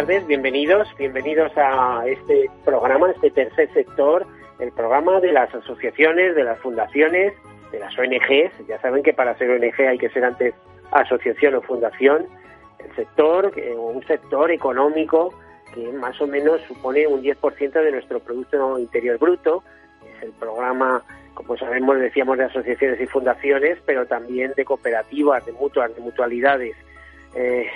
Tardes, bienvenidos, bienvenidos a este programa, este tercer sector, el programa de las asociaciones, de las fundaciones, de las ONGs. Ya saben que para ser ONG hay que ser antes asociación o fundación. El sector, un sector económico que más o menos supone un 10% de nuestro Producto Interior Bruto. Es el programa, como sabemos, decíamos de asociaciones y fundaciones, pero también de cooperativas, de mutuas, de mutualidades. Eh,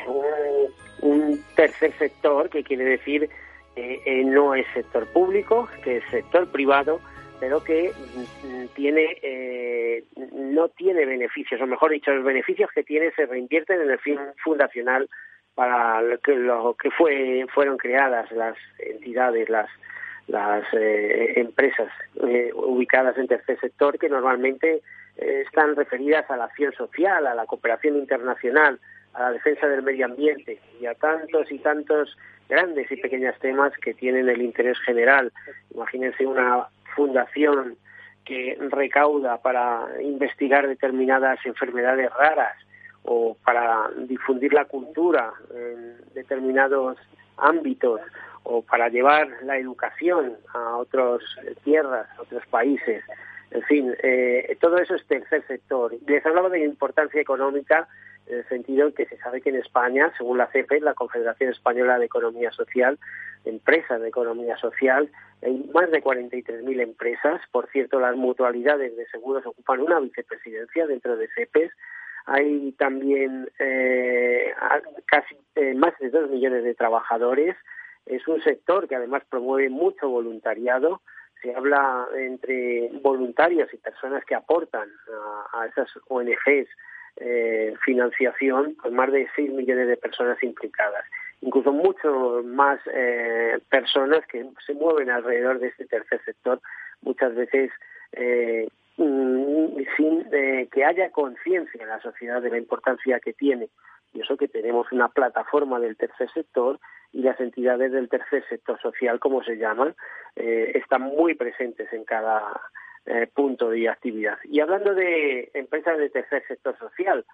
un, tercer sector que quiere decir eh, no es sector público, que es sector privado, pero que mm, tiene eh, no tiene beneficios, o mejor dicho, los beneficios que tiene se reinvierten en el fin fundacional para lo que, fueron creadas las entidades, las eh, empresas eh, ubicadas en tercer sector que normalmente están referidas a la acción social, a la cooperación internacional, a la defensa del medio ambiente y a tantos y tantos grandes y pequeños temas que tienen el interés general. Imagínense una fundación que recauda para investigar determinadas enfermedades raras o para difundir la cultura en determinados ámbitos o para llevar la educación a otras tierras, a otros países. En fin, eh, todo eso es tercer sector. Les hablaba de importancia económica en el sentido que se sabe que en España, según la CEPE, la Confederación Española de Economía Social, empresas de economía social, hay más de 43.000 empresas. Por cierto, las mutualidades de seguros ocupan una vicepresidencia dentro de CEPES. Hay también eh, casi eh, más de 2 millones de trabajadores. Es un sector que además promueve mucho voluntariado. Se habla entre voluntarios y personas que aportan a esas ONGs eh, financiación con más de 6 millones de personas implicadas. Incluso mucho más eh, personas que se mueven alrededor de este tercer sector, muchas veces eh, mm, sin eh, que haya conciencia en la sociedad de la importancia que tiene. Y eso que tenemos una plataforma del tercer sector y las entidades del tercer sector social, como se llaman, eh, están muy presentes en cada eh, punto de actividad. Y hablando de empresas de tercer sector social,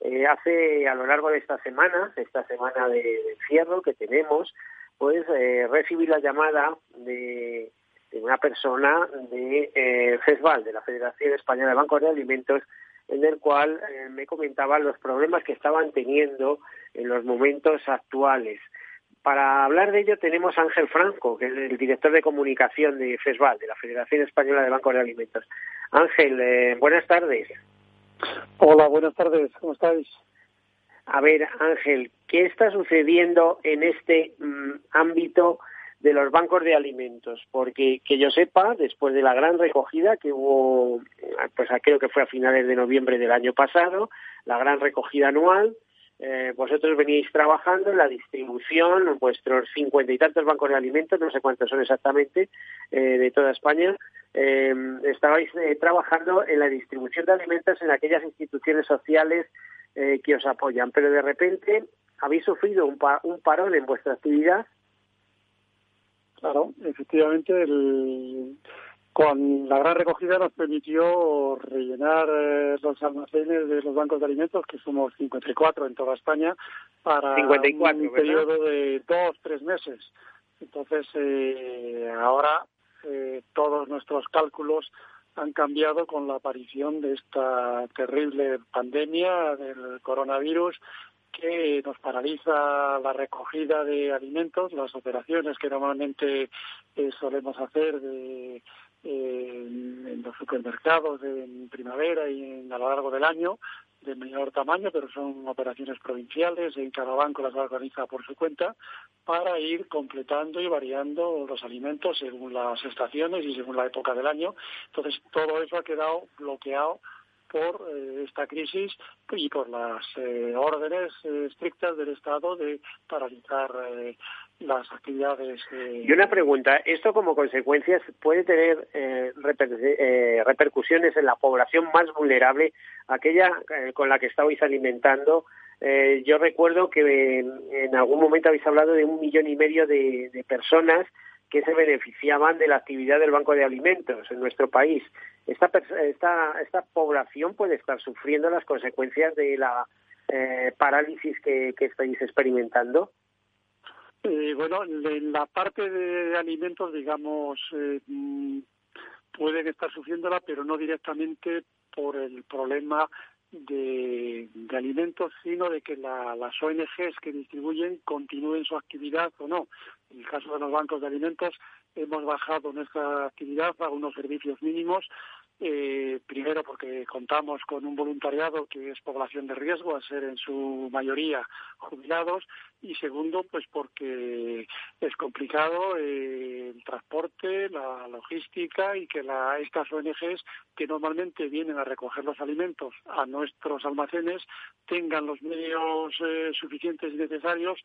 eh, hace a lo largo de esta semana, esta semana de, encierro que tenemos, pues eh, recibí la llamada de, una persona de eh, FESVAL, de la Federación Española de Bancos de Alimentos, en el cual eh, me comentaba los problemas que estaban teniendo en los momentos actuales. Para hablar de ello tenemos a Ángel Franco, que es el director de comunicación de FESVAL, de la Federación Española de Bancos de Alimentos. Ángel, eh, buenas tardes. Hola, buenas tardes, ¿cómo estáis? A ver, Ángel, ¿qué está sucediendo en este mm, ámbito de los bancos de alimentos? Porque que yo sepa, después de la gran recogida que hubo, pues creo que fue a finales de noviembre del año pasado, la gran recogida anual, eh, vosotros veníais trabajando en la distribución, vuestros cincuenta y tantos bancos de alimentos, no sé cuántos son exactamente, eh, de toda España, eh, estabais trabajando en la distribución de alimentos en aquellas instituciones sociales eh, que os apoyan, pero de repente habéis sufrido un, pa un parón en vuestra actividad. Claro, efectivamente, el, con la gran recogida nos permitió rellenar eh, los almacenes de los bancos de alimentos, que somos 54 en toda España, para 54, un periodo de dos, tres meses. Entonces, eh, ahora eh, todos nuestros cálculos han cambiado con la aparición de esta terrible pandemia del coronavirus que nos paraliza la recogida de alimentos, las operaciones que normalmente eh, solemos hacer de en los supermercados en primavera y en, a lo largo del año de menor tamaño, pero son operaciones provinciales, en cada banco las organiza por su cuenta, para ir completando y variando los alimentos según las estaciones y según la época del año. Entonces, todo eso ha quedado bloqueado por eh, esta crisis y por las eh, órdenes eh, estrictas del Estado de paralizar las actividades. Eh, y una pregunta, ¿esto como consecuencias puede tener eh, eh, repercusiones en la población más vulnerable, aquella con la que estabais alimentando? yo recuerdo que en, algún momento habéis hablado de un millón y medio de, personas que se beneficiaban de la actividad del Banco de Alimentos en nuestro país. Esta, esta, esta población puede estar sufriendo las consecuencias de la parálisis que estáis experimentando. Eh, bueno, en la parte de alimentos, digamos, eh, mm, pueden estar sufriéndola, pero no directamente por el problema de, alimentos, sino de que las ONGs que distribuyen continúen su actividad o no. En el caso de los bancos de alimentos, hemos bajado nuestra actividad a unos servicios mínimos eh, primero porque contamos con un voluntariado que es población de riesgo, a ser en su mayoría jubilados, y segundo, pues porque es complicado eh, el transporte, la logística y que la, estas ONGs que normalmente vienen a recoger los alimentos a nuestros almacenes tengan los medios eh, suficientes y necesarios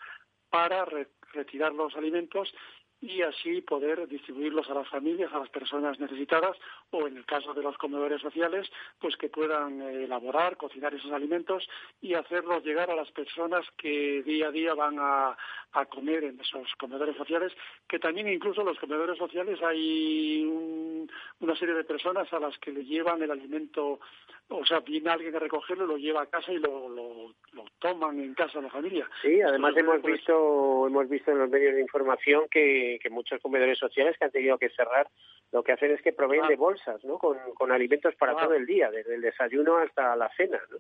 para retirar los alimentos y así poder distribuirlos a las familias, a las personas necesitadas o en el caso de los comedores sociales, pues que puedan eh, elaborar, cocinar esos alimentos y hacerlos llegar a las personas que día a día van a, a comer en esos comedores sociales, que también incluso en los comedores sociales hay una serie de personas a las que le llevan el alimento o sea, viene alguien a recogerlo, lo lleva a casa y lo, lo, toman en casa la familia. Sí, además hemos pues, visto hemos visto en los medios de información que, que muchos comedores sociales que han tenido que cerrar, lo que hacen es que proveen de bolsas, ¿no? Con, con alimentos para todo el día, desde el desayuno hasta la cena, ¿no?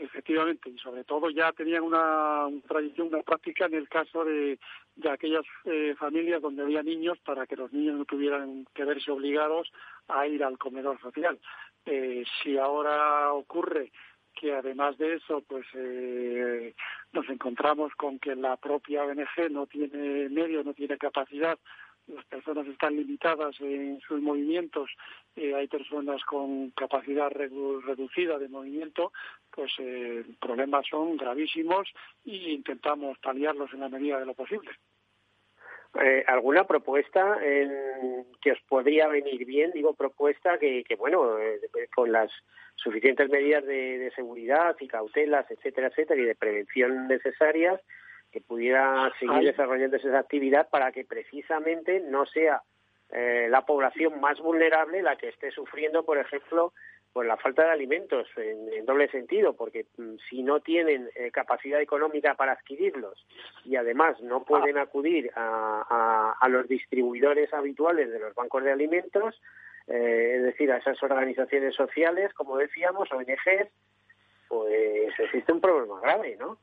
Efectivamente, y sobre todo ya tenían una, tradición, una práctica en el caso de, de aquellas eh, familias donde había niños para que los niños no tuvieran que verse obligados a ir al comedor social. Eh, si ahora ocurre que además de eso, pues eh, nos encontramos con que la propia ONG no tiene medios, no tiene capacidad, las personas están limitadas en sus movimientos, eh, hay personas con capacidad reducida de movimiento, pues eh, problemas son gravísimos y intentamos paliarlos en la medida de lo posible. Eh, alguna propuesta en, que os podría venir bien, digo propuesta que, que bueno, eh, con las suficientes medidas de, seguridad y cautelas, etcétera, etcétera, y de prevención necesarias, que pudiera seguir desarrollando esa actividad para que precisamente no sea eh, la población más vulnerable la que esté sufriendo, por ejemplo, pues la falta de alimentos en, doble sentido, porque mm, si no tienen eh, capacidad económica para adquirirlos y además no pueden acudir a, los distribuidores habituales de los bancos de alimentos, eh, es decir, a esas organizaciones sociales, como decíamos, ONGs, pues existe un problema grave, ¿no?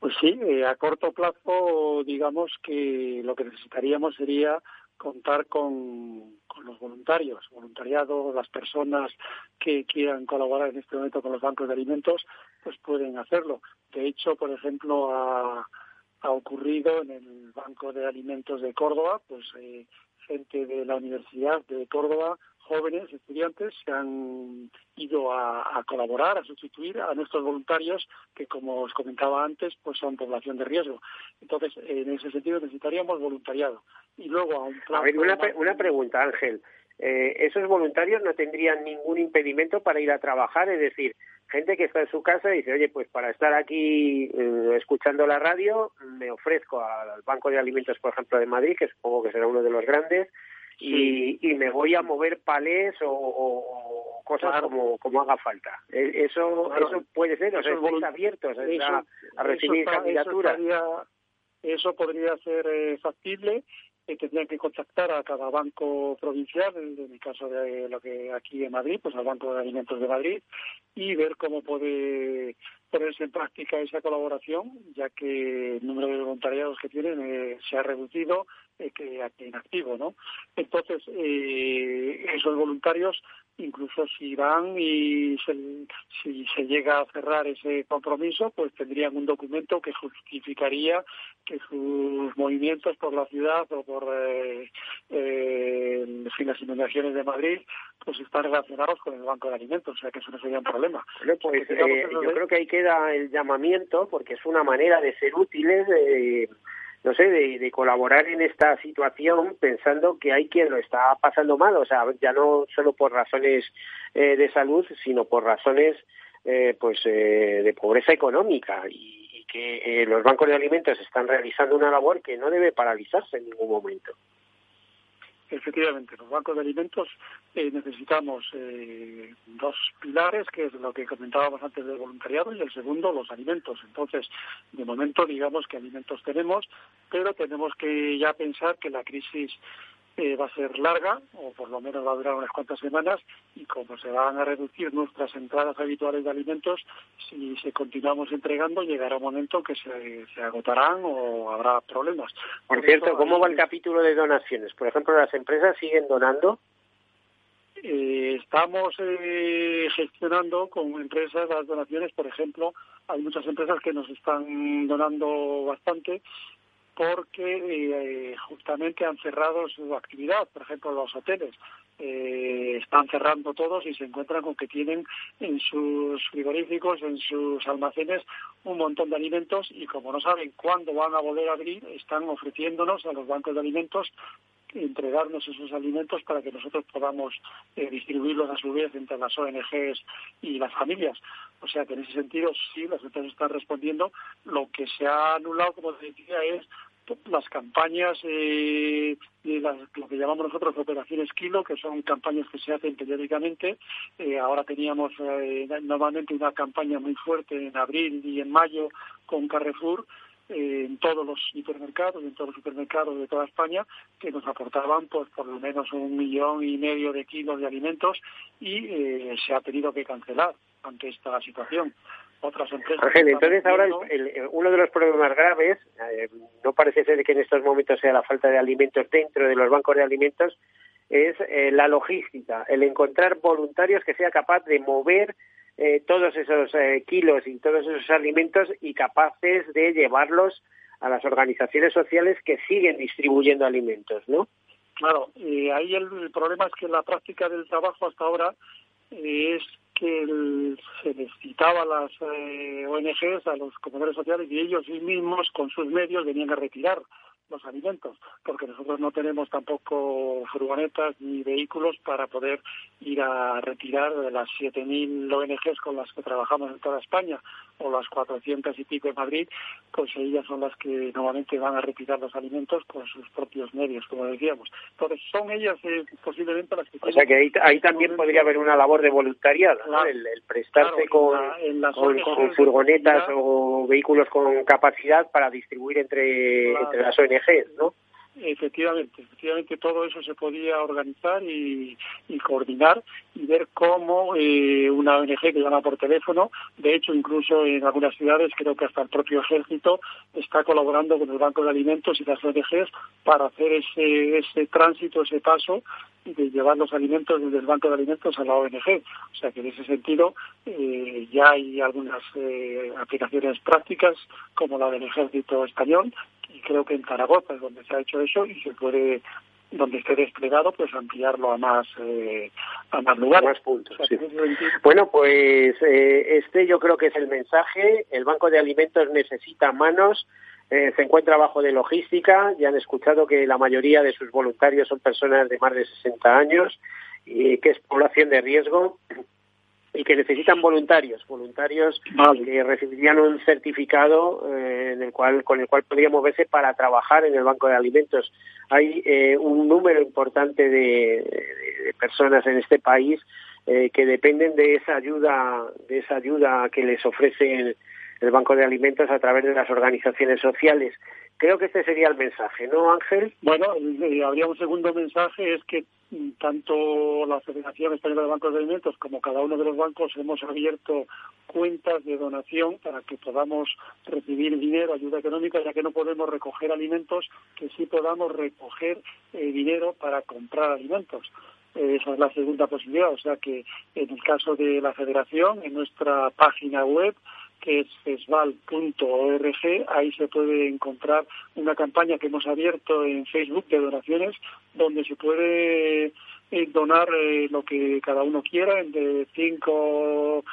Pues sí, eh, a corto plazo, digamos que lo que necesitaríamos sería contar con, los voluntarios, voluntariado, las personas que quieran colaborar en este momento con los bancos de alimentos, pues pueden hacerlo. De hecho, por ejemplo, ha, ocurrido en el Banco de Alimentos de Córdoba, pues eh, gente de la Universidad de Córdoba jóvenes, estudiantes, se han ido a, colaborar, a sustituir a nuestros voluntarios que, como os comentaba antes, pues son población de riesgo. Entonces, en ese sentido necesitaríamos voluntariado. Y luego a un A ver, una, una pregunta, Ángel. Eh, esos voluntarios no tendrían ningún impedimento para ir a trabajar, es decir, gente que está en su casa y dice, oye, pues para estar aquí eh, escuchando la radio, me ofrezco al Banco de Alimentos, por ejemplo, de Madrid, que supongo que será uno de los grandes, y, y me voy a mover palés o, cosas como, como haga falta. E, eso eso puede ser, o sea, estáis abiertos a, recibir candidaturas. Eso, podría ser eh, factible que tendrían que contactar a cada banco provincial, en el caso de lo que aquí en Madrid, pues al Banco de Alimentos de Madrid, y ver cómo puede ponerse en práctica esa colaboración, ya que el número de voluntariados que tienen eh, se ha reducido eh, que aquí en activo, ¿no? Entonces, eh, esos voluntarios incluso si van y se, si se llega a cerrar ese compromiso, pues tendrían un documento que justificaría que sus movimientos por la ciudad o por eh, eh, las inundaciones de Madrid pues están relacionados con el Banco de Alimentos, o sea que eso no sería un problema. pues eh, yo creo que ahí queda el llamamiento, porque es una manera de ser útiles, no sé, de, colaborar en esta situación pensando que hay quien lo está pasando mal, o sea, ya no solo por razones eh, de salud, sino por razones eh, pues eh, de pobreza económica y, y que los bancos de alimentos están realizando una labor que no debe paralizarse en ningún momento. Efectivamente, los bancos de alimentos eh, necesitamos eh, dos pilares, que es lo que comentábamos antes del voluntariado, y el segundo, los alimentos. Entonces, de momento, digamos que alimentos tenemos, pero tenemos que ya pensar que la crisis eh, va a ser larga, o por lo menos va a durar unas cuantas semanas, y como se van a reducir nuestras entradas habituales de alimentos, si se continuamos entregando, llegará un momento que se, se agotarán o habrá problemas. Por, cierto, ¿cómo va el capítulo de donaciones? Por ejemplo, ¿las empresas siguen donando? Eh, estamos eh, gestionando con empresas las donaciones, por ejemplo, hay muchas empresas que nos están donando bastante porque eh, justamente han cerrado su actividad. Por ejemplo, los hoteles eh, están cerrando todos y se encuentran con que tienen en sus frigoríficos, en sus almacenes, un montón de alimentos y como no saben cuándo van a volver a abrir, están ofreciéndonos a los bancos de alimentos entregarnos esos alimentos para que nosotros podamos eh, distribuirlos a su vez entre las ONGs y las familias. O sea que en ese sentido sí, las empresas están respondiendo. Lo que se ha anulado, como decía, es las campañas eh, de lo que llamamos nosotros operaciones kilo, que son campañas que se hacen periódicamente. Eh, ahora teníamos eh, normalmente una campaña muy fuerte en abril y en mayo con Carrefour eh, en todos los supermercados, en todos los supermercados de toda España, que nos aportaban pues por lo menos un millón y medio de kilos de alimentos y eh, se ha tenido que cancelar ante esta situación otras empresas. Ángel, entonces ahora uno de los problemas graves, eh, no parece ser que en estos momentos sea la falta de alimentos dentro de los bancos de alimentos, es eh, la logística, el encontrar voluntarios que sea capaz de mover eh, todos esos kilos y todos esos alimentos y capaces de llevarlos a las organizaciones sociales que siguen distribuyendo alimentos, ¿no? Claro, y ahí el problema es que la práctica del trabajo hasta ahora es que se necesitaba a las eh, ONGs, a los comedores sociales, y ellos mismos con sus medios venían a retirar los alimentos, porque nosotros no tenemos tampoco furgonetas ni vehículos para poder ir a retirar de las 7.000 ONGs con las que trabajamos en toda España o las 400 y pico en Madrid, pues ellas son las que normalmente van a retirar los alimentos con sus propios medios, como decíamos. Entonces son ellas eh, posiblemente las que... O sea que ahí, también podría haber una labor de voluntariado, el, prestarse con, con, furgonetas o vehículos con capacidad para distribuir entre, entre las ONGs Efectivamente, efectivamente todo eso se podía organizar y, coordinar y ver cómo eh, una ONG que llama por teléfono, de hecho incluso en algunas ciudades creo que hasta el propio ejército está colaborando con el Banco de Alimentos y las ONGs para hacer ese, ese tránsito, ese paso de llevar los alimentos desde el Banco de Alimentos a la ONG. O sea que en ese sentido eh, ya hay algunas eh, aplicaciones prácticas como la del Ejército Español y creo que en Zaragoza es donde se ha hecho eso y se puede donde esté desplegado pues ampliarlo a más eh, a más lugares. Más puntos bueno pues eh, este yo creo que es el mensaje. El banco de alimentos necesita manos eh, se encuentra bajo de logística ya han escuchado que la mayoría de sus voluntarios son personas de más de 60 años y que es población de riesgo y que necesitan voluntarios, voluntarios que recibirían un certificado eh, en el cual, con el cual podrían moverse para trabajar en el banco de alimentos. Hay eh, un número importante de, personas en este país eh, que dependen de esa ayuda, de esa ayuda que les ofrece el banco de alimentos a través de las organizaciones sociales. Creo que este sería el mensaje, ¿no, Ángel? Bueno, habría un segundo mensaje, es que tanto la Federación Española de Bancos de Alimentos como cada uno de los bancos hemos abierto cuentas de donación para que podamos recibir dinero, ayuda económica, ya que no podemos recoger alimentos, que sí podamos recoger eh, dinero para comprar alimentos. Eh, esa es la segunda posibilidad. O sea que en el caso de la Federación, en nuestra página web, que es fesval.org. Ahí se puede encontrar una campaña que hemos abierto en Facebook de donaciones, donde se puede eh, donar eh, lo que cada uno quiera, de 5,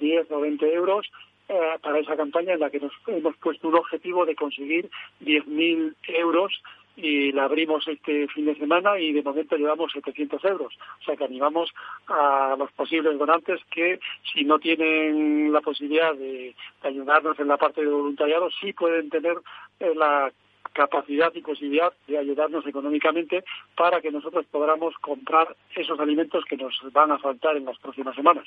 10 o 20 euros, eh, para esa campaña en la que nos hemos puesto un objetivo de conseguir 10.000 euros y la abrimos este fin de semana y de momento llevamos 700 euros. O sea que animamos a los posibles donantes que si no tienen la posibilidad de, ayudarnos en la parte de voluntariado, sí pueden tener eh, la capacidad y posibilidad de ayudarnos económicamente para que nosotros podamos comprar esos alimentos que nos van a faltar en las próximas semanas.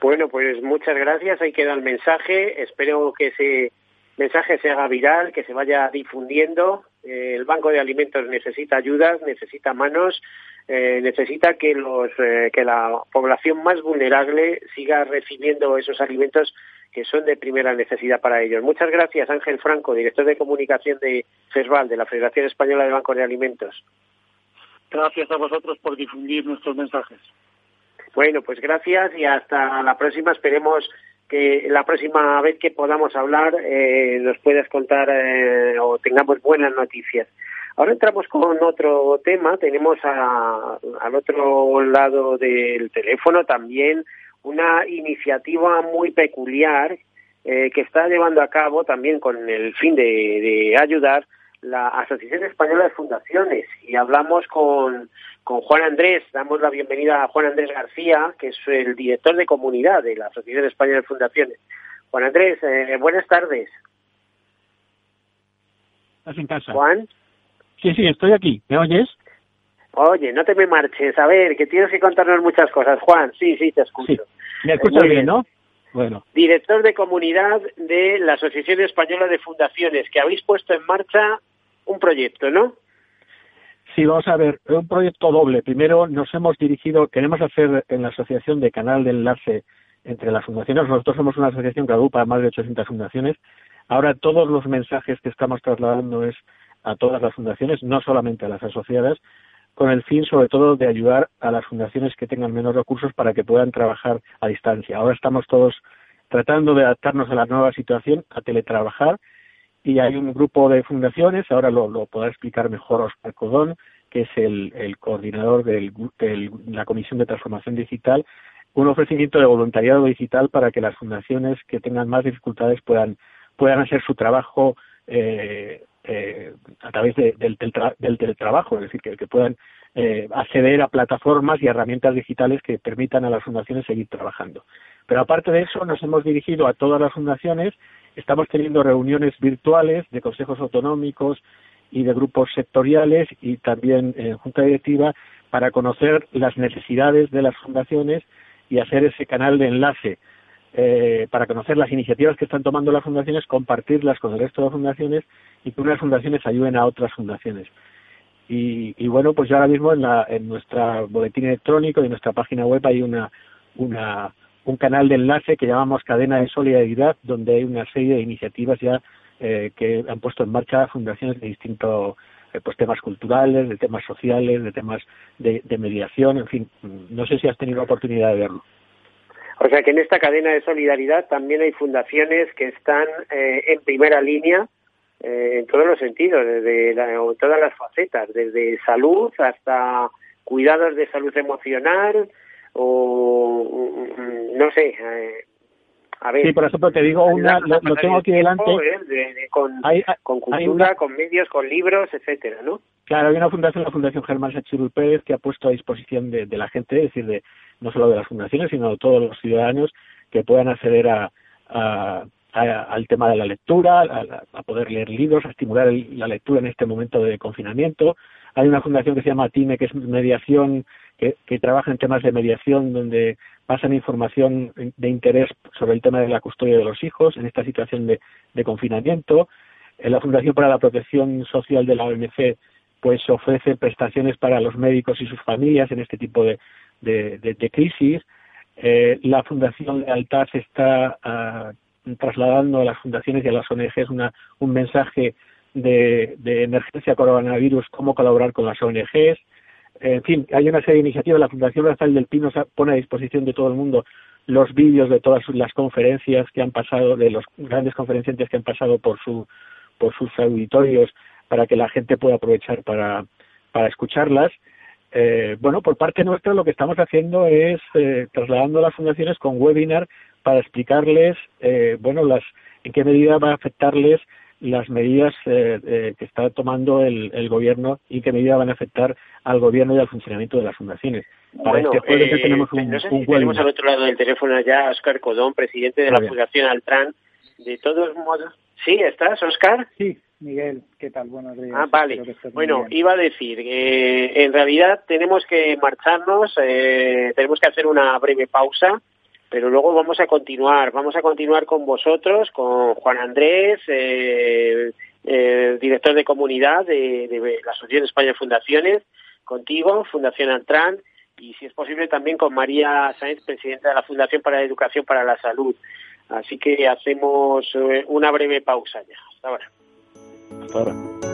Bueno, pues muchas gracias. Ahí queda el mensaje. Espero que ese mensaje se haga viral, que se vaya difundiendo. Eh, el Banco de Alimentos necesita ayudas, necesita manos, eh, necesita que los eh, que la población más vulnerable siga recibiendo esos alimentos que son de primera necesidad para ellos. Muchas gracias, Ángel Franco, director de comunicación de FESVAL, de la Federación Española de Bancos de Alimentos. Gracias a vosotros por difundir nuestros mensajes. Bueno, pues gracias y hasta la próxima. Esperemos que la próxima vez que podamos hablar eh, nos puedas contar eh, o tengamos buenas noticias. Ahora entramos con otro tema. Tenemos al otro lado del teléfono también una iniciativa muy peculiar eh, que está llevando a cabo también con el fin de ayudar la Asociación Española de Fundaciones y hablamos con, con Juan Andrés, damos la bienvenida a Juan Andrés García, que es el director de comunidad de la Asociación Española de Fundaciones. Juan Andrés, eh, buenas tardes. ¿Estás en casa? Juan. Sí, sí, estoy aquí. ¿Me oyes? Oye, no te me marches. A ver, que tienes que contarnos muchas cosas. Juan, sí, sí, te escucho. Me escuchas bien, ¿no? Bueno. Director de comunidad de la Asociación Española de Fundaciones, que habéis puesto en marcha un proyecto, ¿no? Sí, vamos a ver, un proyecto doble. Primero nos hemos dirigido, queremos hacer en la asociación de canal de enlace entre las fundaciones. Nosotros somos una asociación que agrupa más de 800 fundaciones. Ahora todos los mensajes que estamos trasladando es a todas las fundaciones, no solamente a las asociadas, con el fin sobre todo de ayudar a las fundaciones que tengan menos recursos para que puedan trabajar a distancia. Ahora estamos todos tratando de adaptarnos a la nueva situación, a teletrabajar y hay un grupo de fundaciones, ahora lo, lo podrá explicar mejor Oscar Codón, que es el, el coordinador de la Comisión de Transformación Digital, un ofrecimiento de voluntariado digital para que las fundaciones que tengan más dificultades puedan, puedan hacer su trabajo eh, eh, a través del, del, teletrabajo, es decir, que, que puedan eh, acceder a plataformas y herramientas digitales que permitan a las fundaciones seguir trabajando. Pero aparte de eso, nos hemos dirigido a todas las fundaciones Estamos teniendo reuniones virtuales de consejos autonómicos y de grupos sectoriales y también en junta directiva para conocer las necesidades de las fundaciones y hacer ese canal de enlace eh, para conocer las iniciativas que están tomando las fundaciones, compartirlas con el resto de las fundaciones y que unas fundaciones ayuden a otras fundaciones. Y, y bueno, pues ya ahora mismo en, la, en nuestra boletín electrónico y en nuestra página web hay una, una un canal de enlace que llamamos Cadena de Solidaridad, donde hay una serie de iniciativas ya eh, que han puesto en marcha fundaciones de distintos eh, pues temas culturales, de temas sociales, de temas de, mediación, en fin, no sé si has tenido la oportunidad de verlo. O sea que en esta cadena de solidaridad también hay fundaciones que están eh, en primera línea en todos los sentidos, desde en todas las facetas, desde salud hasta cuidados de salud emocional, o no sé, eh, a ver. Sí, por ejemplo, te digo una, lo, tengo aquí delante. ¿eh? con, con cultura, con medios, con libros, etcétera, ¿no? Claro, hay una fundación, la Fundación Germán Sachirul Pérez, que ha puesto a disposición de, la gente, es decir, de no solo de las fundaciones, sino de todos los ciudadanos que puedan acceder a, al tema de la lectura, a, poder leer libros, a estimular la lectura en este momento de confinamiento. Hay una fundación que se llama TIME, que es mediación que, que trabaja en temas de mediación donde pasan información de interés sobre el tema de la custodia de los hijos en esta situación de, confinamiento. En la Fundación para la Protección Social de la OMC pues ofrece prestaciones para los médicos y sus familias en este tipo de, de, crisis. Eh, la Fundación Lealtad está ah, trasladando a las fundaciones y a las ONGs una, un mensaje de emergencia coronavirus, cómo colaborar con las ONGs en fin, hay una serie de iniciativas. La Fundación Rafael del Pino pone a disposición de todo el mundo los vídeos de todas las conferencias que han pasado, de los grandes conferenciantes que han pasado por su por sus auditorios para que la gente pueda aprovechar para, para escucharlas. Eh, bueno, por parte nuestra lo que estamos haciendo es eh, trasladando a las fundaciones con webinar para explicarles, eh, bueno, las en qué medida va a afectarles las medidas eh, eh, que está tomando el, gobierno y qué medida van a afectar al gobierno y al funcionamiento de las fundaciones. Para este jueves tenemos un, no sé si tenemos al otro lado del teléfono ya a Oscar Codón, presidente de la Fundación Altran. De todos modos, ¿sí estás, Oscar? Sí, Miguel, ¿qué tal? Buenos días. Ah, vale. Bueno, iba a decir que en realidad tenemos que marcharnos, eh, tenemos que hacer una breve pausa, pero luego vamos a continuar, vamos a continuar con vosotros, con Juan Andrés, eh, director de comunidad de, la Asociación España Fundaciones, contigo, Fundación Altran, y si es posible también con María Sáenz, presidenta de la Fundación para la Educación para la Salud. Así que hacemos eh, una breve pausa ya. Hasta ahora. Hasta ahora.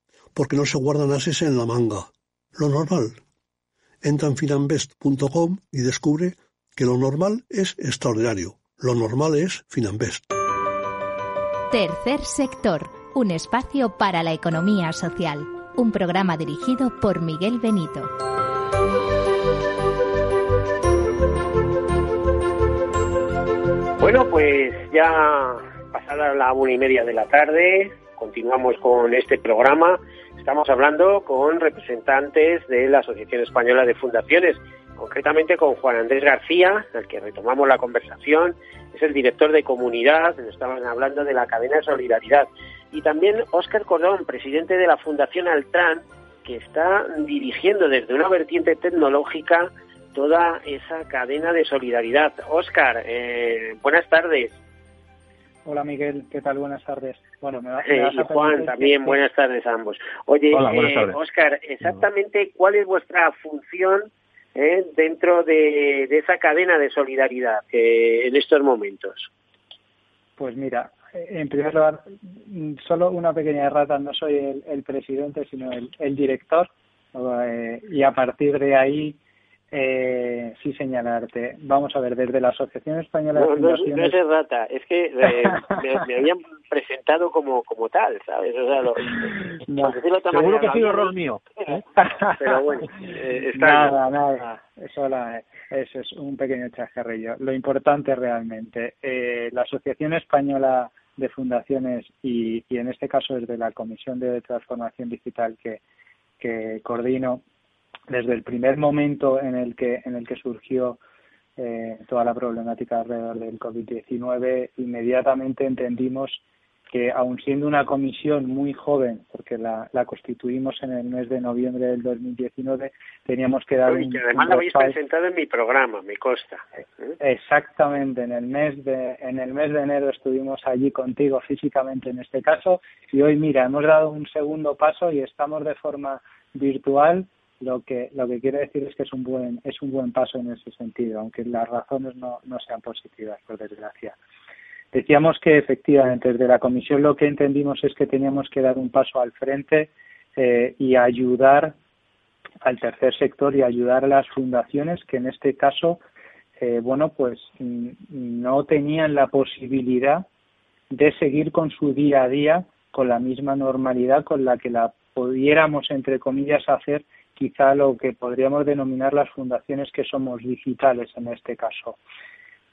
porque no se guardan ases en la manga. Lo normal. Entra en finambest.com y descubre que lo normal es extraordinario. Lo normal es Finambest. Tercer sector, un espacio para la economía social. Un programa dirigido por Miguel Benito. Bueno, pues ya pasada la una y media de la tarde, continuamos con este programa Estamos hablando con representantes de la Asociación Española de Fundaciones, concretamente con Juan Andrés García, al que retomamos la conversación, es el director de comunidad, nos estaban hablando de la cadena de solidaridad, y también Óscar Cordón, presidente de la Fundación Altran, que está dirigiendo desde una vertiente tecnológica toda esa cadena de solidaridad. Óscar, eh, buenas tardes. Hola Miguel, ¿qué tal? Buenas tardes. Bueno, me, y Juan, también buenas tardes a ambos. Oye, eh, Oscar, exactamente cuál es vuestra función eh, dentro de, esa cadena de solidaridad en estos momentos. Pues mira, en primer lugar, solo una pequeña errata, no soy el, presidente, sino el, el director, eh, y a partir de ahí eh, sí señalarte. Vamos a ver, desde la Asociación Española de Fundaciones... No, es rata, es que eh, me, habían presentado como, como tal, ¿sabes? O sea, lo, no, seguro que ha sido error mío. ¿eh? Pero bueno, eh, Nada, nada, eso, eso es un pequeño chascarrillo. Lo importante realmente, eh, la Asociación Española de Fundaciones y, y en este caso desde la Comisión de Transformación Digital que, que coordino, desde el primer momento en el que, en el que surgió eh, toda la problemática alrededor del COVID-19, inmediatamente entendimos que aun siendo una comisión muy joven, porque la, constituimos en el mes de noviembre del 2019, teníamos que dar y que además la habéis presentado en mi programa, me consta. ¿eh? Exactamente, en el mes de en el mes de enero estuvimos allí contigo físicamente en este caso y hoy mira hemos dado un segundo paso y estamos de forma virtual lo que lo que quiere decir es que es un buen es un buen paso en ese sentido aunque las razones no, no sean positivas por desgracia. Decíamos que efectivamente desde la comisión lo que entendimos es que teníamos que dar un paso al frente eh, y ayudar al tercer sector y ayudar a las fundaciones que en este caso, eh, bueno, pues no tenían la posibilidad de seguir con su día a día con la misma normalidad con la que la pudiéramos, entre comillas, hacer quizá lo que podríamos denominar las fundaciones que somos digitales en este caso.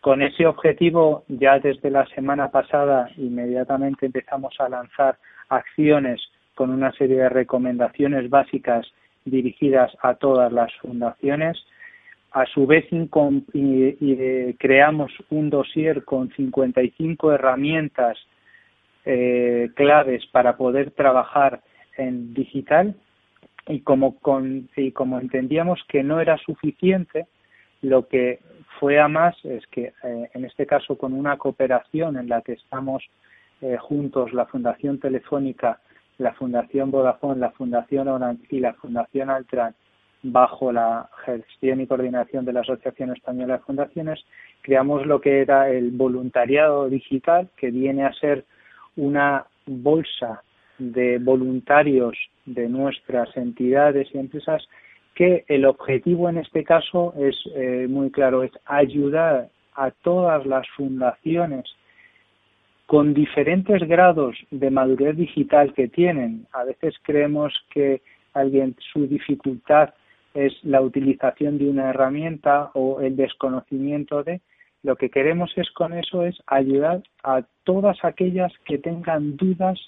Con ese objetivo, ya desde la semana pasada, inmediatamente empezamos a lanzar acciones con una serie de recomendaciones básicas dirigidas a todas las fundaciones. A su vez, eh, creamos un dossier con 55 herramientas eh, claves para poder trabajar en digital y como, y como entendíamos que no era suficiente, lo que fue a más es que eh, en este caso con una cooperación en la que estamos eh, juntos la Fundación Telefónica, la Fundación Vodafone, la Fundación Orange y la Fundación Altran bajo la gestión y coordinación de la Asociación Española de Fundaciones, creamos lo que era el voluntariado digital, que viene a ser una bolsa de voluntarios de nuestras entidades y empresas que el objetivo en este caso es eh, muy claro, es ayudar a todas las fundaciones con diferentes grados de madurez digital que tienen. A veces creemos que alguien su dificultad es la utilización de una herramienta o el desconocimiento de lo que queremos es con eso es ayudar a todas aquellas que tengan dudas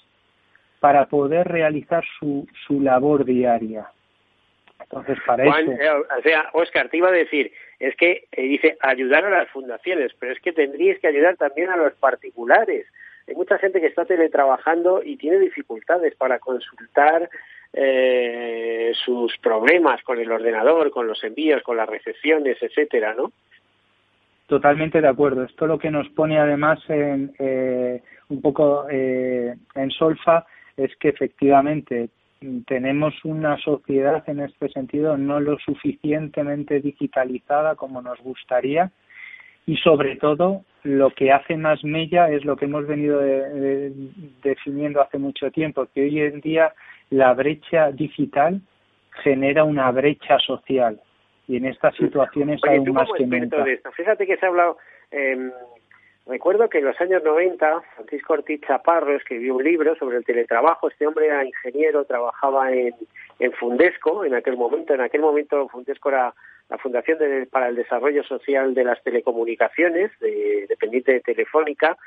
para poder realizar su, su labor diaria. Entonces, para eso... Eh, o sea, Oscar, te iba a decir, es que eh, dice ayudar a las fundaciones, pero es que tendríais que ayudar también a los particulares. Hay mucha gente que está teletrabajando y tiene dificultades para consultar eh, sus problemas con el ordenador, con los envíos, con las recepciones, etcétera, ¿no? Totalmente de acuerdo. Esto lo que nos pone además en, un poco en solfa es que efectivamente tenemos una sociedad en este sentido no lo suficientemente digitalizada como nos gustaría y sobre todo lo que hace más mella es lo que hemos venido definiendo hace mucho tiempo, que hoy en día la brecha digital genera una brecha social y en estas situaciones hay aún más que nunca. Fíjate que se ha hablado eh, Recuerdo que en los años 90, Francisco Ortiz Chaparro escribió un libro sobre el teletrabajo. Este hombre era ingeniero, trabajaba en, Fundesco en aquel momento. En aquel momento Fundesco era la Fundación para el Desarrollo Social de las Telecomunicaciones, de, dependiente de Telefónica.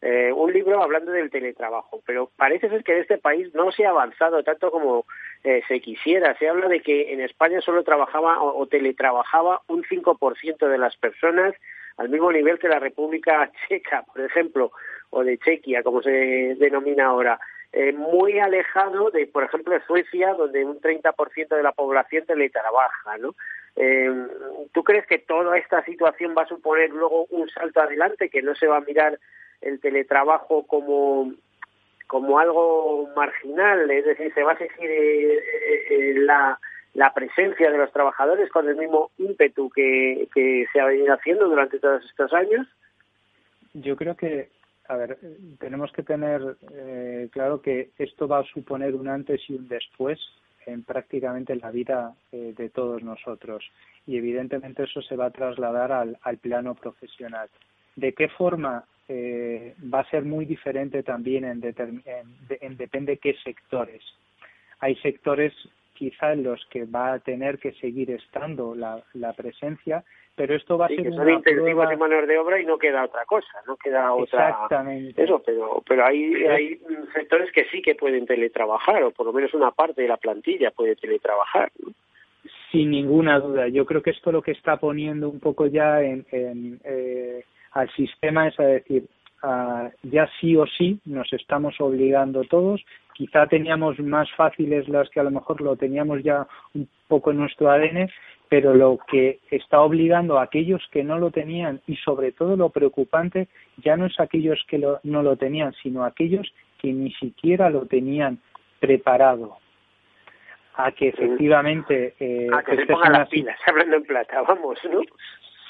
Eh, un libro hablando del teletrabajo, pero parece ser que en este país no se ha avanzado tanto como eh, se quisiera. Se habla de que en España solo trabajaba o, o teletrabajaba un 5% de las personas al mismo nivel que la República Checa, por ejemplo, o de Chequia, como se denomina ahora. Eh, muy alejado de, por ejemplo, Suecia, donde un 30% de la población teletrabaja, ¿no? Eh, ¿Tú crees que toda esta situación va a suponer luego un salto adelante, que no se va a mirar el teletrabajo como como algo marginal, es decir, se va a seguir eh, la la presencia de los trabajadores con el mismo ímpetu que, que se ha venido haciendo durante todos estos años? Yo creo que, a ver, tenemos que tener eh, claro que esto va a suponer un antes y un después en prácticamente la vida eh, de todos nosotros y evidentemente eso se va a trasladar al, al plano profesional. ¿De qué forma? Eh, va a ser muy diferente también en, en, en depende qué sectores. Hay sectores quizá en los que va a tener que seguir estando la, la presencia, pero esto va a ser que son intensivos de mano de obra y no queda otra cosa, no queda otra Exactamente. eso, pero pero hay hay sectores que sí que pueden teletrabajar o por lo menos una parte de la plantilla puede teletrabajar. Sin ninguna duda, yo creo que esto lo que está poniendo un poco ya en, en eh, al sistema es a decir, ya sí o sí nos estamos obligando todos. Quizá teníamos más fáciles las que a lo mejor lo teníamos ya un poco en nuestro ADN, pero lo que está obligando a aquellos que no lo tenían y sobre todo lo preocupante ya no es aquellos que no lo tenían, sino aquellos que ni siquiera lo tenían preparado. A que efectivamente eh, a que se pongan las pilas hablando en plata vamos no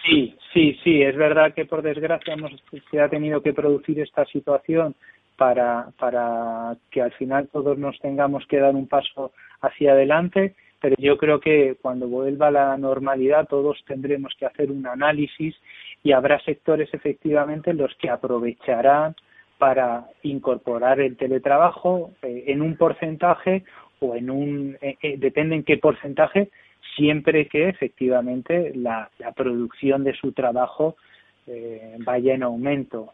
Sí, sí, sí, es verdad que por desgracia hemos, se ha tenido que producir esta situación para, para que al final todos nos tengamos que dar un paso hacia adelante, pero yo creo que cuando vuelva la normalidad todos tendremos que hacer un análisis y habrá sectores efectivamente en los que aprovecharán para incorporar el teletrabajo eh, en un porcentaje o en un, eh, eh, depende en qué porcentaje, siempre que efectivamente la, producción de su trabajo eh, vaya en aumento.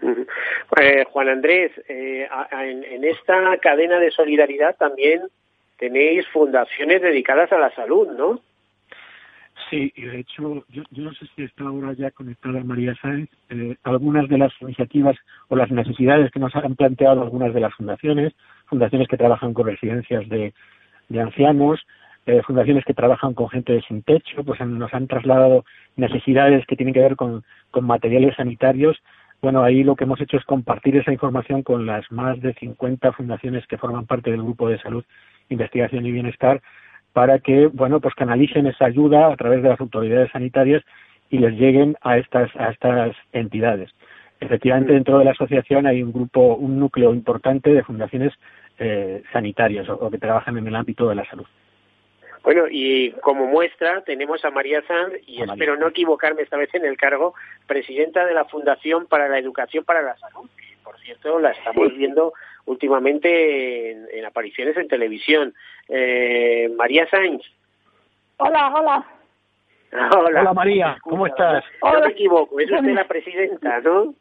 Pues, Juan Andrés, eh, en, esta cadena de solidaridad también tenéis fundaciones dedicadas a la salud, ¿no? Sí, y de hecho, yo, no sé si está ahora ya conectada María Sáenz, eh, algunas de las iniciativas o las necesidades que nos han planteado algunas de las fundaciones, fundaciones que trabajan con residencias de, de ancianos, eh, fundaciones que trabajan con gente sin techo, pues nos han trasladado necesidades que tienen que ver con, materiales sanitarios. Bueno, ahí lo que hemos hecho es compartir esa información con las más de 50 fundaciones que forman parte del Grupo de Salud, Investigación y Bienestar para que, bueno, pues canalicen esa ayuda a través de las autoridades sanitarias y les lleguen a estas, a estas entidades. Efectivamente, dentro de la asociación hay un grupo, un núcleo importante de fundaciones eh, sanitarias o que trabajan en el ámbito de la salud. Bueno, y como muestra tenemos a María Sanz, y espero no equivocarme esta vez en el cargo, presidenta de la Fundación para la Educación para la Salud, que por cierto la estamos viendo últimamente en, apariciones en televisión. Eh, María Sanz. Hola, hola. Hola. Hola María, ¿cómo estás? No me equivoco, es usted la presidenta, ¿no?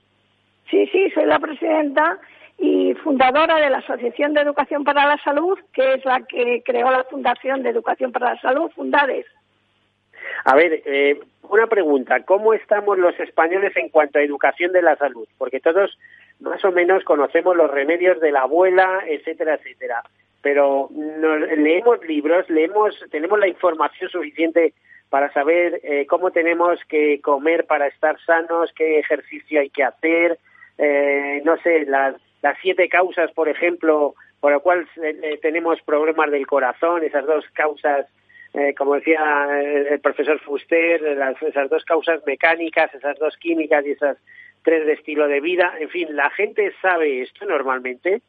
Sí, sí, soy la presidenta y fundadora de la Asociación de Educación para la Salud, que es la que creó la Fundación de Educación para la Salud, Fundades. A ver, eh, una pregunta, ¿cómo estamos los españoles en cuanto a educación de la salud? Porque todos más o menos conocemos los remedios de la abuela, etcétera, etcétera. Pero leemos libros, leemos, tenemos la información suficiente para saber eh, cómo tenemos que comer para estar sanos, qué ejercicio hay que hacer, eh, no sé, las las siete causas, por ejemplo, por lo cual eh, eh, tenemos problemas del corazón, esas dos causas, eh, como decía el profesor Fuster, esas dos causas mecánicas, esas dos químicas y esas tres de estilo de vida. En fin, ¿la gente sabe esto normalmente?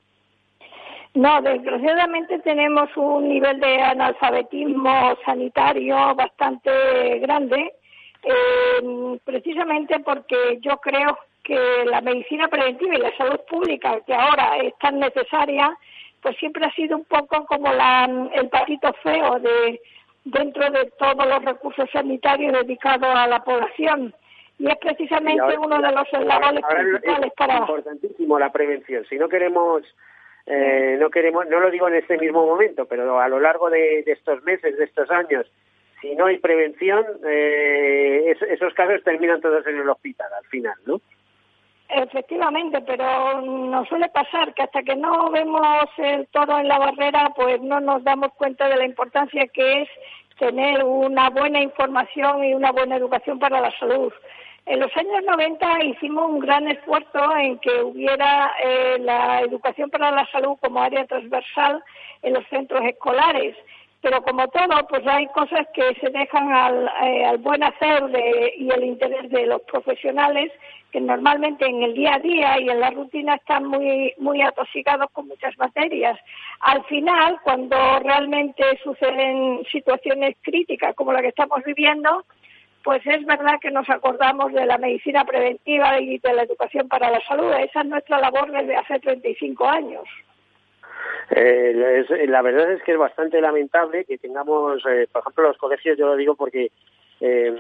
No, desgraciadamente tenemos un nivel de analfabetismo sanitario bastante grande, precisamente porque yo creo que la medicina preventiva y la salud pública, que ahora es tan necesaria, pues siempre ha sido un poco como la, el patito feo de dentro de todos los recursos sanitarios dedicados a la población. Y es precisamente uno de los eslabones principales para... Es importantísimo la prevención. Si no queremos... Eh, no queremos, no lo digo en este mismo momento, pero a lo largo de, estos meses, de estos años, si no hay prevención, eh, esos casos terminan todos en el hospital al final, ¿no? Efectivamente, pero nos suele pasar que hasta que no vemos el toro en la barrera, pues no nos damos cuenta de la importancia que es tener una buena información y una buena educación para la salud. En los años 90 hicimos un gran esfuerzo en que hubiera eh, la educación para la salud como área transversal en los centros escolares pero como todo, pues hay cosas que se dejan al, eh, al buen hacer de, y el interés de los profesionales que normalmente en el día a día y en la rutina están muy, muy atosigados con muchas materias. Al final, cuando realmente suceden situaciones críticas como la que estamos viviendo, pues es verdad que nos acordamos de la medicina preventiva y de la educación para la salud. Esa es nuestra labor desde hace 35 años. Eh, la verdad es que es bastante lamentable que tengamos, eh, por ejemplo, los colegios, yo lo digo porque, eh,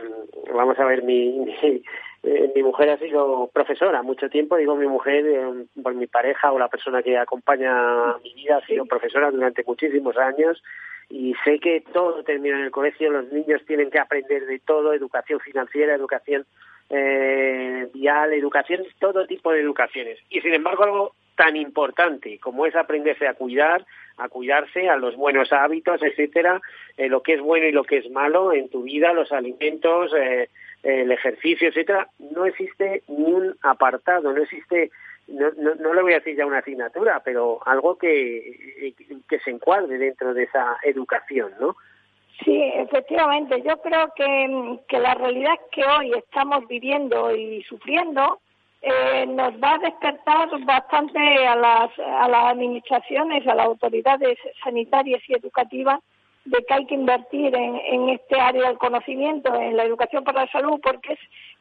vamos a ver, mi, eh, mi, mujer ha sido profesora mucho tiempo, digo mi mujer, por mi pareja o la persona que acompaña mi vida ha sido profesora durante muchísimos años y sé que todo termina en el colegio, los niños tienen que aprender de todo, educación financiera, educación eh, vial, educación, todo tipo de educaciones. Y sin embargo, algo tan importante como es aprenderse a cuidar, a cuidarse, a los buenos hábitos, etcétera, eh, lo que es bueno y lo que es malo en tu vida, los alimentos, eh, el ejercicio, etcétera, no existe ni un apartado, no existe, no, no, no le voy a decir ya una asignatura, pero algo que, que se encuadre dentro de esa educación, ¿no? Sí, efectivamente. Yo creo que la realidad que hoy estamos viviendo y sufriendo eh, nos va a despertar bastante a las, a las administraciones, a las autoridades sanitarias y educativas de que hay que invertir en, en este área del conocimiento, en la educación para la salud, porque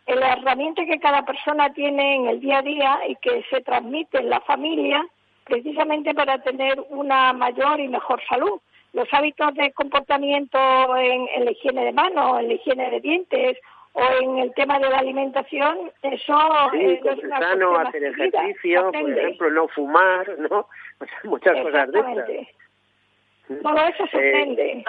es la herramienta que cada persona tiene en el día a día y que se transmite en la familia precisamente para tener una mayor y mejor salud. Los hábitos de comportamiento en, en la higiene de manos, en la higiene de dientes o en el tema de la alimentación, eso sí, es una sano, hacer ejercicio, por ejemplo, no fumar, ¿no? O sea, muchas cosas de esas. Todo eso se Eh.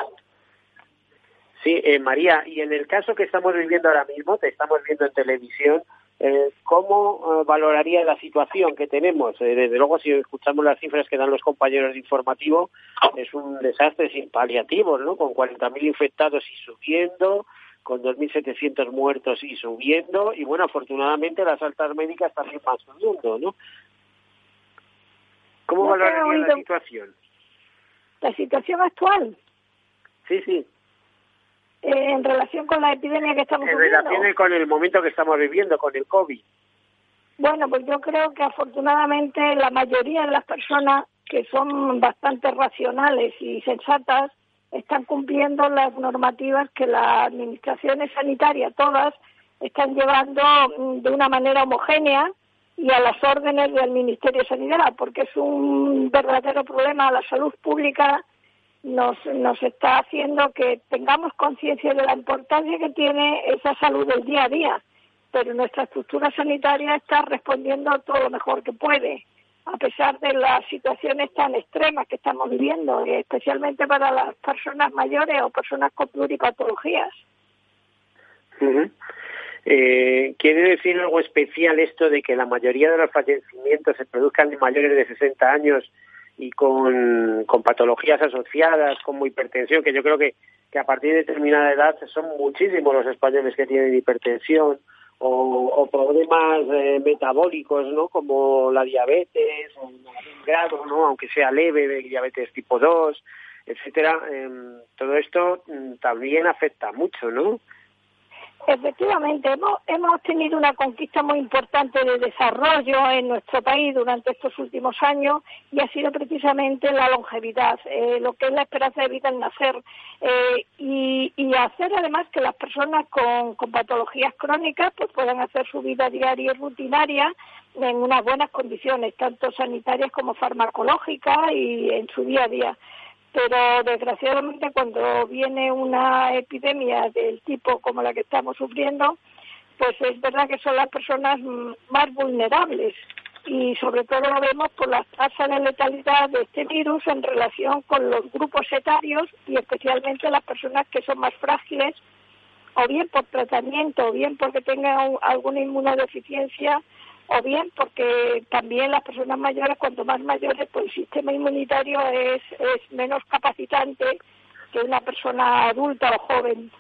Sí, eh, María, y en el caso que estamos viviendo ahora mismo, te estamos viendo en televisión, eh, ¿cómo eh, valoraría la situación que tenemos? Eh, desde luego, si escuchamos las cifras que dan los compañeros de informativo, es un desastre sin paliativos, ¿no? Con 40.000 infectados y subiendo, con 2.700 muertos y subiendo, y bueno, afortunadamente las altas médicas también van subiendo, ¿no? ¿Cómo No valoraría la situación? La situación actual Sí, sí. eh, en relación con la epidemia que estamos En sufriendo. relación con el momento que estamos viviendo, con el COVID. Bueno, pues yo creo que afortunadamente la mayoría de las personas que son bastante racionales y sensatas están cumpliendo las normativas que las administraciones sanitarias todas están llevando mm, de una manera homogénea y a las órdenes del Ministerio de Sanidad, porque es un verdadero problema la salud pública. Nos, nos está haciendo que tengamos conciencia de la importancia que tiene esa salud del día a día, pero nuestra estructura sanitaria está respondiendo todo lo mejor que puede, a pesar de las situaciones tan extremas que estamos viviendo, y especialmente para las personas mayores o personas con pluripatologías. Eh, ¿Quiere decir algo especial esto de que la mayoría de los fallecimientos se produzcan en mayores de 60 años y con, con patologías asociadas como hipertensión, que yo creo que, que a partir de determinada edad son muchísimos los españoles que tienen hipertensión o, o problemas eh, metabólicos, ¿no? Como la diabetes, o algún grado, ¿no? Aunque sea leve, de diabetes tipo 2, etcétera. Em, todo esto mm, también afecta mucho, ¿no? Efectivamente, hemos, hemos tenido una conquista muy importante de desarrollo en nuestro país durante estos últimos años y ha sido precisamente la longevidad, eh, lo que es la esperanza de vida al nacer eh, y, y hacer además que las personas con, con patologías crónicas pues puedan hacer su vida diaria y rutinaria en unas buenas condiciones, tanto sanitarias como farmacológicas y en su día a día pero desgraciadamente cuando viene una epidemia del tipo como la que estamos sufriendo, pues es verdad que son las personas mm, más vulnerables. Y sobre todo lo vemos por la tasa de letalidad de este virus en relación con los grupos etarios y especialmente las personas que son más frágiles o bien por tratamiento o bien porque tengan un- alguna inmunodeficiencia o bien porque también las personas mayores, cuanto más mayores, pues el sistema inmunitario es, es menos capacitante que una persona adulta o joven.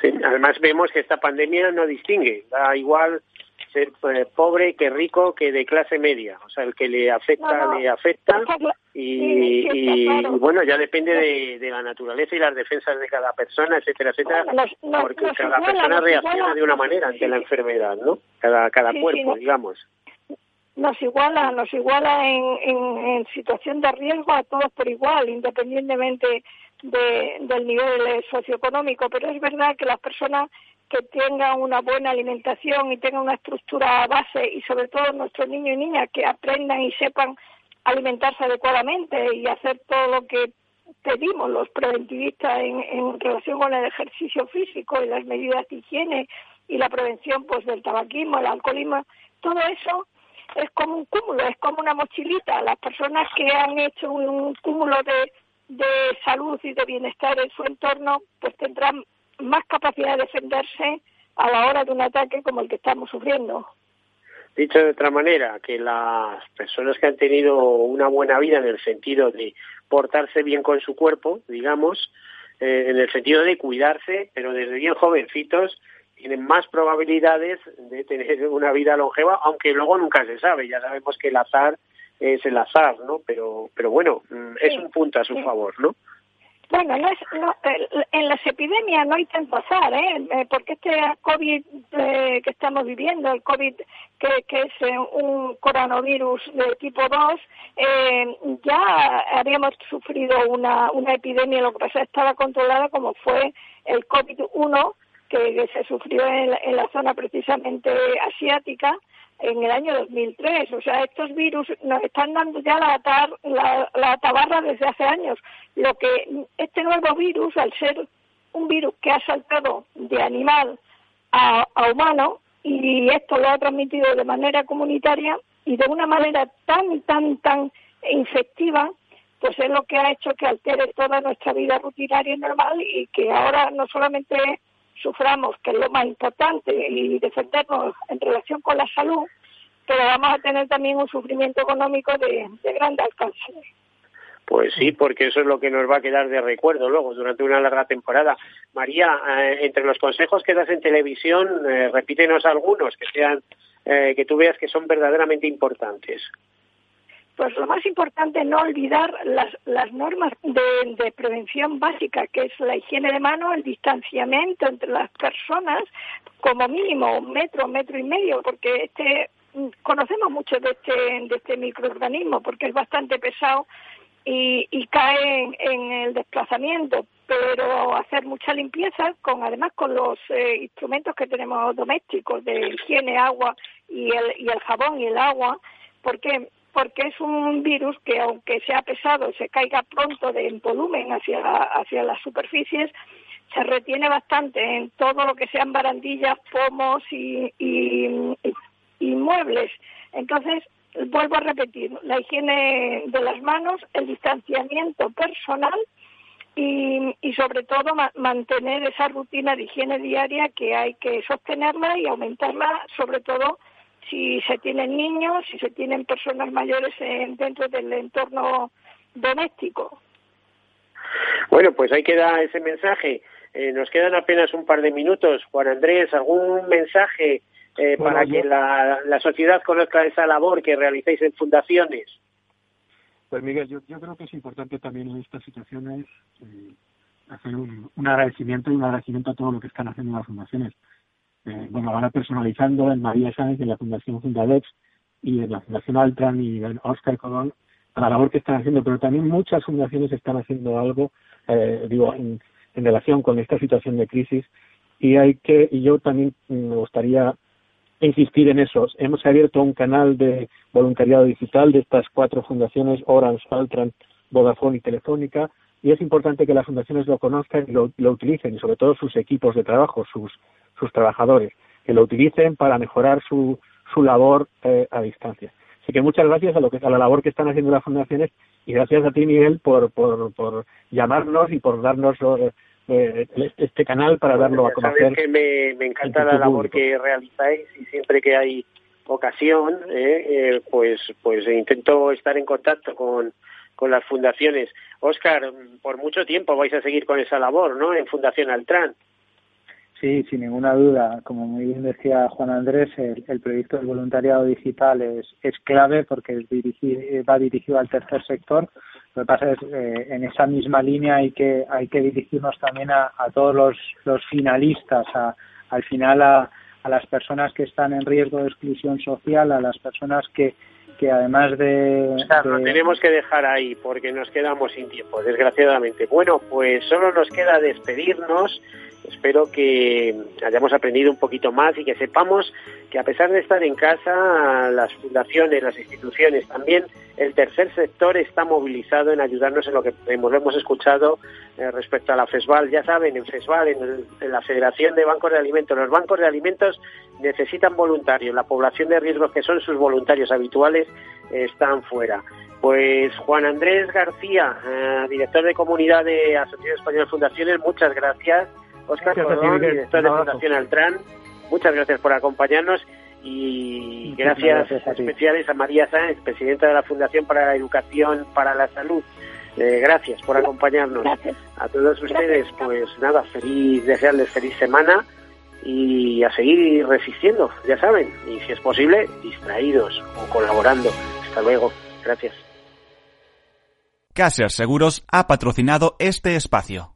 Sí, además vemos que esta pandemia no distingue, da igual ser eh, pobre que rico que de clase media, o sea, el que le afecta No, no, le afecta y, y- bueno, ya depende de, de la naturaleza y las defensas de cada persona, etcétera, etcétera, Bueno, porque cada persona reacciona de una manera ante la enfermedad, ¿no? Cada, cada Sí, cuerpo, digamos. nos iguala, nos iguala en, en, en situación de riesgo a todos por igual, independientemente de, del nivel eh, socioeconómico. Pero es verdad que las personas que tengan una buena alimentación y tengan una estructura base y sobre todo nuestros niños y niñas que aprendan y sepan alimentarse adecuadamente y hacer todo lo que pedimos los preventivistas en, en relación con el ejercicio físico y las medidas de higiene y la prevención pues del tabaquismo, el alcoholismo, todo eso es como un cúmulo, es como una mochilita. Las personas que han hecho un, un cúmulo de, de salud y de bienestar en su entorno, pues tendrán más capacidad de defenderse a la hora de un ataque como el que estamos sufriendo. Dicho de otra manera, que las personas que han tenido una buena vida en el sentido de portarse bien con su cuerpo, digamos, eh, en el sentido de cuidarse, pero desde bien jovencitos, tienen más probabilidades de tener una vida longeva, aunque luego nunca se sabe. Ya sabemos que el azar es el azar, ¿no? Pero, pero bueno, mm, es un punto a su favor, ¿no? Bueno, no es, no, en las epidemias no hay tanto azar, ¿eh? eh porque este COVID eh, que estamos viviendo, el COVID que, es eh, un coronavirus de tipo 2, eh, ya habíamos sufrido una, una epidemia, lo que pasa estaba controlada como fue el COVID-1, que, se sufrió en, en la zona precisamente asiática, en el año 2003. O sea, estos virus nos están dando ya la, la, tabarra desde hace años. Lo que este nuevo virus, al ser un virus que ha saltado de animal a, humano, y esto lo ha transmitido de manera comunitaria y de una manera tan, tan, tan infectiva, pues es lo que ha hecho que altere toda nuestra vida rutinaria y normal y que ahora no solamente suframos, que es lo más importante, y defendernos en relación con la salud, pero vamos a tener también un sufrimiento económico de, de grande alcance. Pues sí, porque eso es lo que nos va a quedar de recuerdo luego durante una larga temporada. María, eh, entre los consejos que das en televisión, eh, repítenos algunos que sean eh, que tú veas que son verdaderamente importantes. Pues lo más importante no olvidar las, las normas de, prevención básica, que es la higiene de mano, el distanciamiento entre las personas, como mínimo un metro, metro y medio, porque este conocemos mucho de este, de este microorganismo, porque es bastante pesado y, y cae en, el desplazamiento, pero hacer mucha limpieza, con además con los eh, instrumentos que tenemos domésticos de higiene, agua y el, y el jabón y el agua, porque porque es un virus que aunque sea pesado se caiga pronto de, en volumen hacia, hacia las superficies, se retiene bastante en todo lo que sean barandillas, pomos y, y, muebles. Entonces, vuelvo a repetir, la higiene de las manos, el distanciamiento personal y sobre todo mantener esa rutina de higiene diaria que hay que sostenerla y aumentarla, sobre todo si se tienen niños, si se tienen personas mayores dentro del entorno doméstico. Bueno, pues ahí queda ese mensaje. Eh, nos quedan apenas un par de minutos. Juan Andrés, ¿algún mensaje eh, para que la, la, sociedad conozca esa labor que realizáis en fundaciones? Pues Miguel, yo, yo creo que es importante también en estas situaciones eh, hacer un, un agradecimiento y un agradecimiento a todo lo que están haciendo las fundaciones eh, bueno, ahora personalizando en María Sáenz, en la Fundación Fundadex y en la Fundación Altran y en Oscar Colón, a la labor que están haciendo, pero también muchas fundaciones están haciendo algo, eh, digo, en, relación con esta situación de crisis y hay que, y yo también me gustaría insistir en eso. Hemos abierto un canal de voluntariado digital de estas cuatro fundaciones, Orange, Altran, Vodafone y Telefónica, y es importante que las fundaciones lo conozcan y lo, lo utilicen, y sobre todo sus equipos de trabajo, sus sus trabajadores, que lo utilicen para mejorar su, su labor eh, a distancia. Así que muchas gracias a, lo que, a la labor que están haciendo las fundaciones y gracias a ti, Miguel, por, por, por llamarnos y por darnos eh, este canal para darlo a conocer. Sabes que me, me encanta la labor que realizáis y siempre que hay ocasión, eh, eh, pues, pues intento estar en contacto con, con las fundaciones. Óscar, por mucho tiempo vais a seguir con esa labor, ¿no? En Fundación Altran. Sí, sin ninguna duda. Como muy bien decía Juan Andrés, el, proyecto del voluntariado digital es, es clave porque es va dirigido al tercer sector. Lo que pasa es eh, en esa misma línea hay que hay que dirigirnos también a, todos los, los finalistas, a, al final a, a las personas que están en riesgo de exclusión social, a las personas que, que además de, Lo tenemos que dejar ahí porque nos quedamos sin tiempo, desgraciadamente. Bueno, pues solo nos queda despedirnos espero que hayamos aprendido un poquito más y que sepamos que a pesar de estar en casa, las fundaciones, las instituciones, también el tercer sector está movilizado en ayudarnos en lo que hemos, escuchado eh, respecto a la FESVAL. Ya saben, en FESVAL, en, la Federación de Bancos de Alimentos, los bancos de alimentos necesitan voluntarios. La población de riesgos que son sus voluntarios habituales están fuera. Pues Juan Andrés García, eh, director de comunidad de Asociación Española de Fundaciones, muchas gracias Oscar Cordón, director de Fundación Altran. Muchas gracias por acompañarnos y gracias, especiales a María Sáenz, presidenta de la Fundación para la Educación para la Salud. Eh, gracias por acompañarnos. A todos ustedes, pues nada, feliz, desearles feliz semana y a seguir resistiendo, ya saben, y si es posible, distraídos o colaborando. Hasta luego. Gracias. Caser Seguros ha patrocinado este espacio.